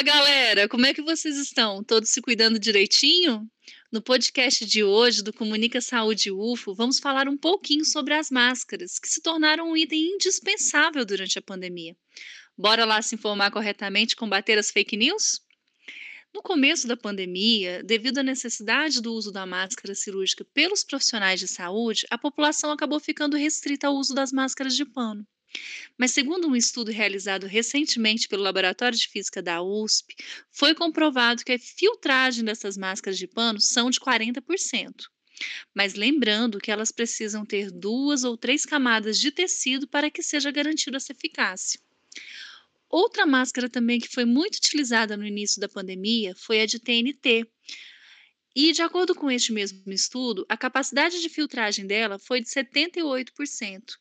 Fala galera, como é que vocês estão? Todos se cuidando direitinho? No podcast de hoje do Comunica Saúde UFO, vamos falar um pouquinho sobre as máscaras, que se tornaram um item indispensável durante a pandemia. Bora lá se informar corretamente e combater as fake news? No começo da pandemia, devido à necessidade do uso da máscara cirúrgica pelos profissionais de saúde, a população acabou ficando restrita ao uso das máscaras de pano. Mas, segundo um estudo realizado recentemente pelo Laboratório de Física da USP, foi comprovado que a filtragem dessas máscaras de pano são de 40%. Mas lembrando que elas precisam ter duas ou três camadas de tecido para que seja garantida essa eficácia. Outra máscara também que foi muito utilizada no início da pandemia foi a de TNT. E, de acordo com este mesmo estudo, a capacidade de filtragem dela foi de 78%.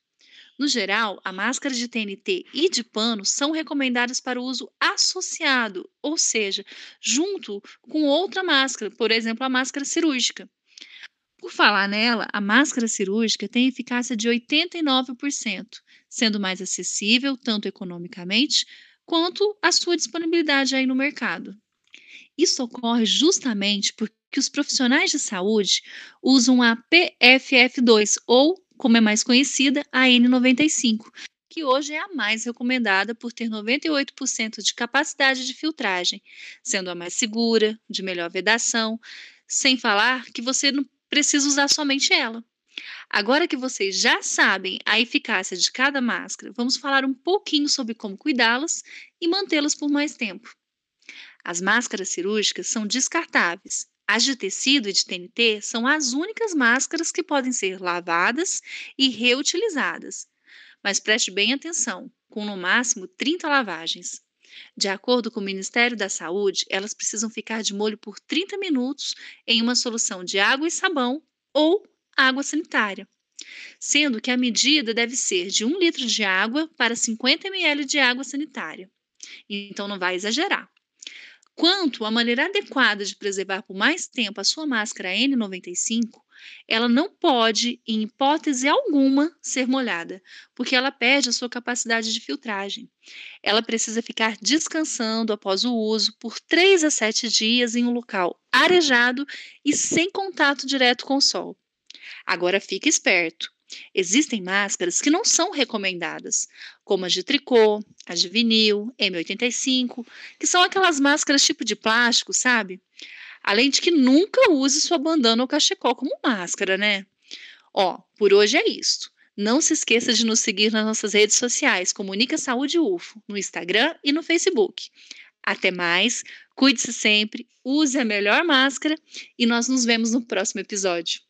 No geral, a máscara de TNT e de pano são recomendadas para uso associado, ou seja, junto com outra máscara, por exemplo, a máscara cirúrgica. Por falar nela, a máscara cirúrgica tem eficácia de 89%, sendo mais acessível tanto economicamente quanto a sua disponibilidade aí no mercado. Isso ocorre justamente porque os profissionais de saúde usam a PFF2 ou, como é mais conhecida, a N95, que hoje é a mais recomendada por ter 98% de capacidade de filtragem, sendo a mais segura, de melhor vedação, sem falar que você não precisa usar somente ela. Agora que vocês já sabem a eficácia de cada máscara, vamos falar um pouquinho sobre como cuidá-las e mantê-las por mais tempo. As máscaras cirúrgicas são descartáveis. As de tecido e de TNT são as únicas máscaras que podem ser lavadas e reutilizadas. Mas preste bem atenção, com no máximo 30 lavagens. De acordo com o Ministério da Saúde, elas precisam ficar de molho por 30 minutos em uma solução de água e sabão ou água sanitária, sendo que a medida deve ser de 1 litro de água para 50 ml de água sanitária. Então não vai exagerar. Quanto à maneira adequada de preservar por mais tempo a sua máscara N95, ela não pode, em hipótese alguma, ser molhada, porque ela perde a sua capacidade de filtragem. Ela precisa ficar descansando após o uso por 3 a 7 dias em um local arejado e sem contato direto com o sol. Agora fique esperto. Existem máscaras que não são recomendadas, como as de tricô, as de vinil, M85, que são aquelas máscaras tipo de plástico, sabe? Além de que nunca use sua bandana ou cachecol como máscara, né? Ó, por hoje é isso. Não se esqueça de nos seguir nas nossas redes sociais, Comunica Saúde UFO, no Instagram e no Facebook. Até mais, cuide-se sempre, use a melhor máscara e nós nos vemos no próximo episódio.